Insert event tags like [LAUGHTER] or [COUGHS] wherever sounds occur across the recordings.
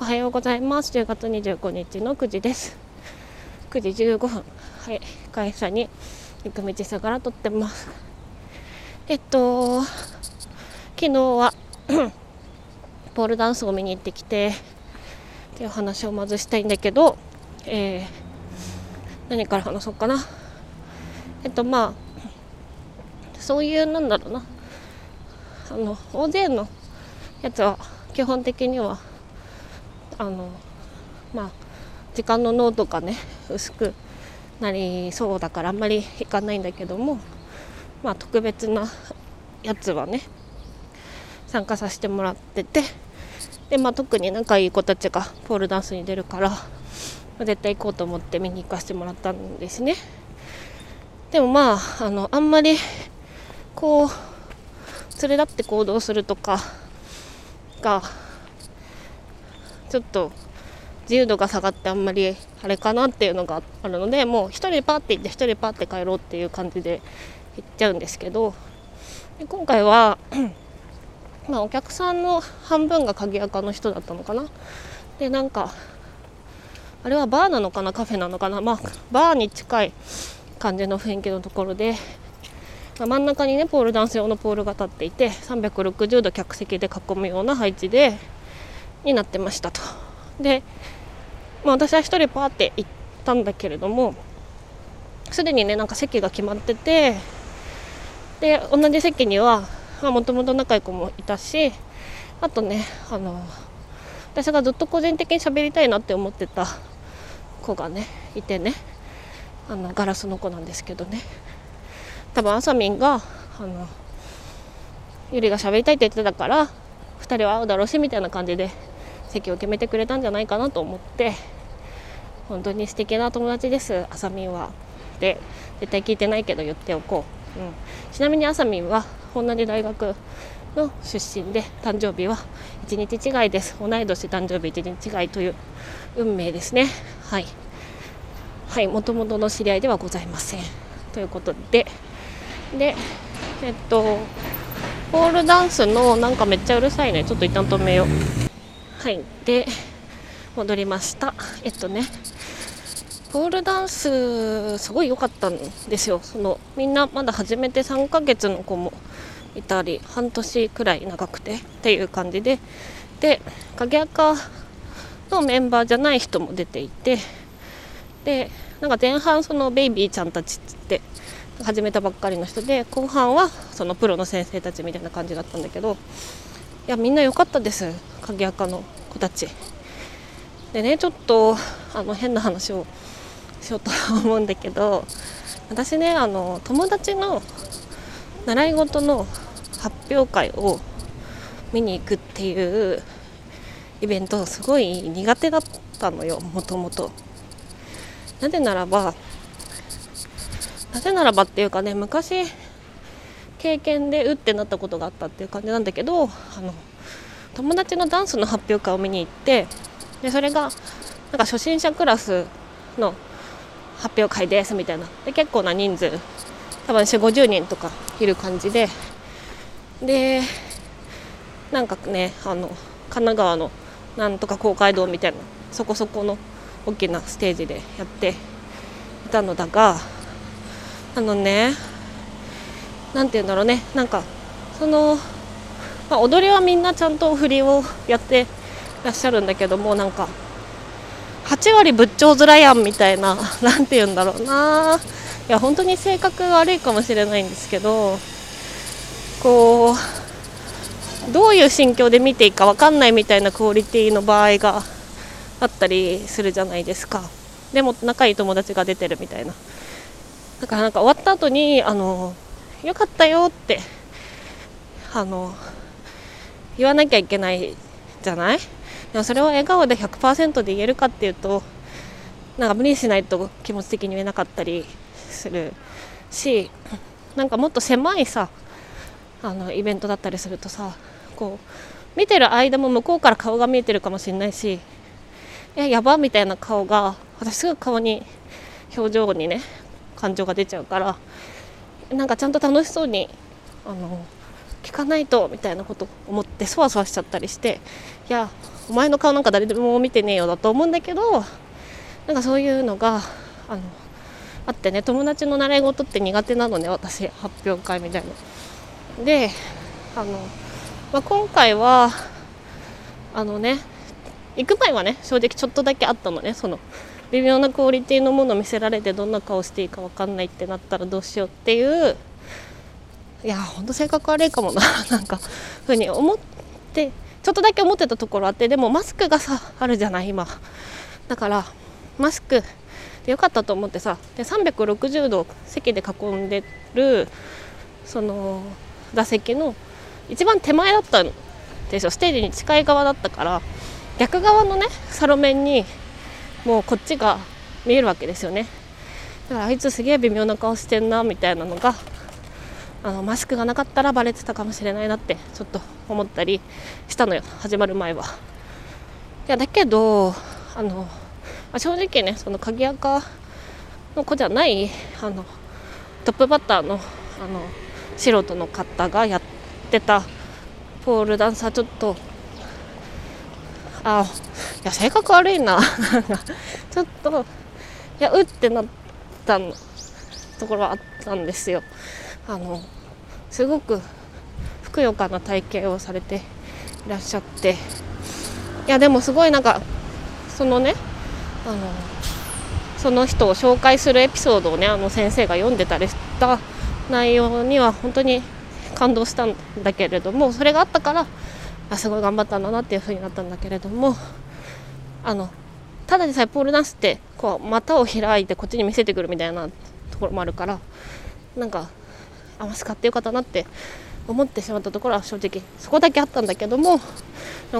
おはようございます。10月25日の9時です。9時15分。はい。会社に行く道さから撮ってます。えっと昨日は [COUGHS] ポールダンスを見に行ってきてっていう話をまずしたいんだけど、えー、何から話そうかな。えっとまあそういうなんだろうな。あの大勢のやつは基本的にはあのまあ時間の脳とかね薄くなりそうだからあんまりいかないんだけどもまあ特別なやつはね参加させてもらっててでまあ特に仲いい子たちがポールダンスに出るから、絶対行こうと思って見に行かせてもらったんですね。でもまああのあんまりこう連れ立って行動するとかがちょっと自由度が下がってあんまりあれかなっていうのがあるのでもう1人でパーって行って1人でパーって帰ろうっていう感じで行っちゃうんですけどで今回はまあお客さんの半分が鍵垢の人だったのかな。でなんかあれはバーなのかな？カフェなのかな？まあバーに近い感じの雰囲気のところで、ま、真ん中にねポールダンス用のポールが立っていて360度客席で囲むような配置でになってましたと。で、まあ、私は1人パーって行ったんだけれどもすでにねなんか席が決まっててで同じ席にはもともと仲良い子もいたしあとねあの私がずっと個人的に喋りたいなって思ってた子がねいてねあのガラスの子なんですけどね多分あさみんがあのゆりが喋りたいって言ってたから2人は会うだろうしみたいな感じで席を決めてくれたんじゃないかなと思って本当に素敵な友達です。あさみんは。で絶対聞いてないけど言っておこう、うん、ちなみにあさみんは同じ大学の出身で誕生日は1日違いです。同い年誕生日1日違いという運命ですね。はい。はい。もともとの知り合いではございません。ということで。でえっとポールダンスのなんかめっちゃうるさいね。ちょっと一旦止めよう。はい。で戻りました。えっとねポールダンスすごい良かったんですよ。そのみんなまだ始めて3ヶ月の子もいたり半年くらい長くてっていう感じで。で影赤のメンバーじゃない人も出ていてでなんか前半そのベイビーちゃんたちって始めたばっかりの人で後半はそのプロの先生たちみたいな感じだったんだけどいやみんな良かったです。鍵垢の子たち。でねちょっとあの変な話をしようと思うんだけど私ねあの友達の習い事の発表会を見に行くっていうイベントすごい苦手だったのよもともと。なぜならばなぜならばっていうかね昔経験でうってなったことがあったっていう感じなんだけどあの友達のダンスの発表会を見に行ってでそれがなんか初心者クラスの発表会ですみたいな。で結構な人数多分4 5 0人とかいる感じで。でなんかねあの神奈川のなんとか公会堂みたいなそこそこの大きなステージでやっていたのだがあのね何て言うんだろうね。なんかその、まあ、踊りはみんなちゃんと振りをやってらっしゃるんだけどもなんか8割仏頂面やんみたいな [LAUGHS] 何て言うんだろうな。いや本当に性格悪いかもしれないんですけどこうどういう心境で見ていいか分かんないみたいなクオリティの場合があったりするじゃないですか。でも仲いい友達が出てるみたいな。だからなんか終わった後にあのよかったよってあの言わなきゃいけないじゃない？でもそれを笑顔で100%で言えるかっていうとなんか無理しないと気持ち的に言えなかったりするしなんかもっと狭いさあのイベントだったりするとさこう見てる間も向こうから顔が見えてるかもしれないしいややばみたいな顔が私すぐ顔に表情にね感情が出ちゃうからなんかちゃんと楽しそうにあの聞かないとみたいなこと思ってそわそわしちゃったりしていやお前の顔なんか誰でも見てねえよだと思うんだけどなんかそういうのがあのあってね友達の習い事って苦手なのね私発表会みたいな。であの、まあ、今回はあのね行く前はね正直ちょっとだけあったのねその微妙なクオリティのものを見せられてどんな顔していいか分かんないってなったらどうしようっていう。いやほんと性格悪いかもな [LAUGHS] なんかふうに思ってちょっとだけ思ってたところあってでもマスクがさあるじゃない今。だからマスクでよかったと思ってさで360度席で囲んでるその座席の一番手前だったんですよ。ステージに近い側だったから。逆側のねサロメンにもうこっちが見えるわけですよねだからあいつすげえ微妙な顔してんなみたいなのがあのマスクがなかったらバレてたかもしれないなってちょっと思ったりしたのよ始まる前は。いやだけどあの、まあ、正直ねその鍵垢の子じゃないあのトップバッターのあの素人の方がやってたポールダンサーちょっとあいや性格悪いな。[LAUGHS] ちょっといやうってなったところはあったんですよ。あのすごくふくよかな体型をされていらっしゃって。いやでもすごいなんかそのねあのその人を紹介するエピソードをねあの先生が読んでたりした内容には本当に感動したんだけれどもそれがあったからあすごい頑張ったんだなっていうふうになったんだけれどもあのただでさえポールダンスってこう股を開いてこっちに見せてくるみたいなところもあるからなんかあマス買ってよかったなって思ってしまったところは正直そこだけあったんだけども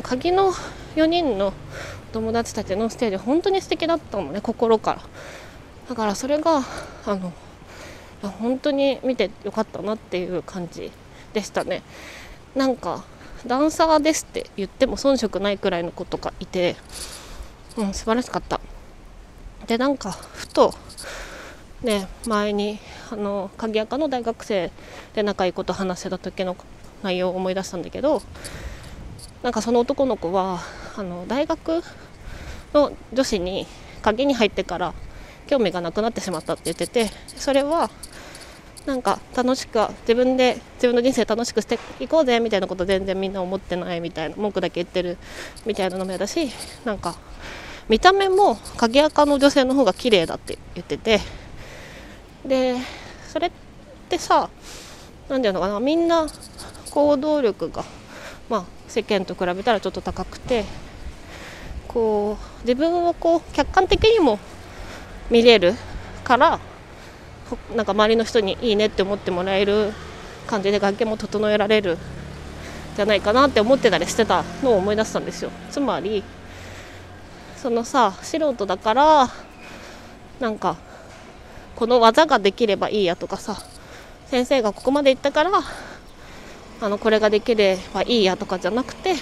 鍵の4人の友達たちのステージ本当に素敵だったのね心から。だからそれがあの本当に見てよかったなっていう感じでしたね。なんかダンサーですって言っても遜色ないくらいの子とかいて、うん、素晴らしかった。でなんかふとね前にあの鍵垢の大学生で仲いい子と話してた時の内容を思い出したんだけどなんかその男の子はあの大学の女子に鍵に入ってから興味がなくなってしまったって言っててそれはなんか楽しく自分で自分の人生楽しくしていこうぜみたいなこと全然みんな思ってないみたいな文句だけ言ってるみたいなのも嫌だしなんか見た目も鍵垢の女性の方が綺麗だって言ってて。でそれってさ何て言うのかなみんな行動力がまあ世間と比べたらちょっと高くてこう自分をこう客観的にも見れるからなんか周りの人にいいねって思ってもらえる感じで楽器も整えられるじゃないかなって思ってたりしてたのを思い出したんですよ。つまりそのさ素人だからなんかこの技ができればいいやとかさ先生がここまで行ったからあのこれができればいいやとかじゃなくて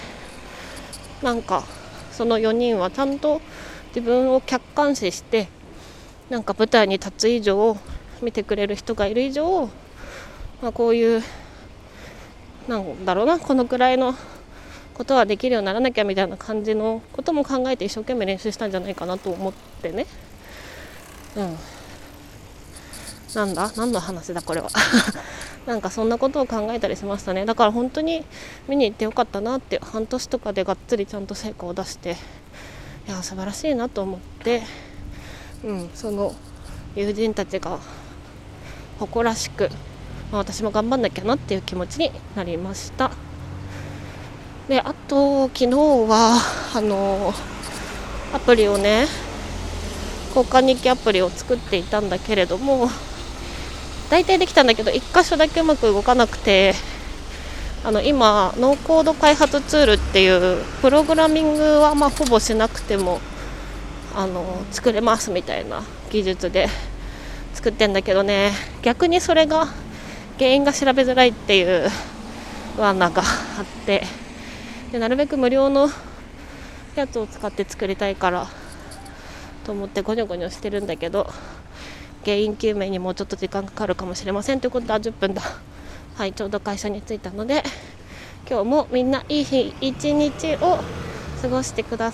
なんかその4人はちゃんと自分を客観視してなんか舞台に立つ以上見てくれる人がいる以上、まあ、こういうなんだろうなこのくらいのことはできるようにならなきゃみたいな感じのことも考えて一生懸命練習したんじゃないかなと思ってね。うん。なんだ？何の話だ？これは。[LAUGHS] なんかそんなことを考えたりしましたね。だから本当に見に行ってよかったなって半年とかでがっつりちゃんと成果を出していや素晴らしいなと思ってうんその友人たちが誇らしく、まあ、私も頑張んなきゃなっていう気持ちになりました。であと昨日はあのアプリをね交換日記アプリを作っていたんだけれども大体できたんだけど1箇所だけうまく動かなくてあの今ノーコード開発ツールっていうプログラミングはまほぼしなくてもあの作れますみたいな技術で作ってんだけどね。逆にそれが原因が調べづらいっていう罠があって。でなるべく無料のやつを使って作りたいから。と思ってゴニョゴニョしてるんだけど。原因究明にもうちょっと時間かかるかもしれません。ということであ10分だ。はいちょうど会社に着いたので。今日もみんないい日一日を過ごしてください。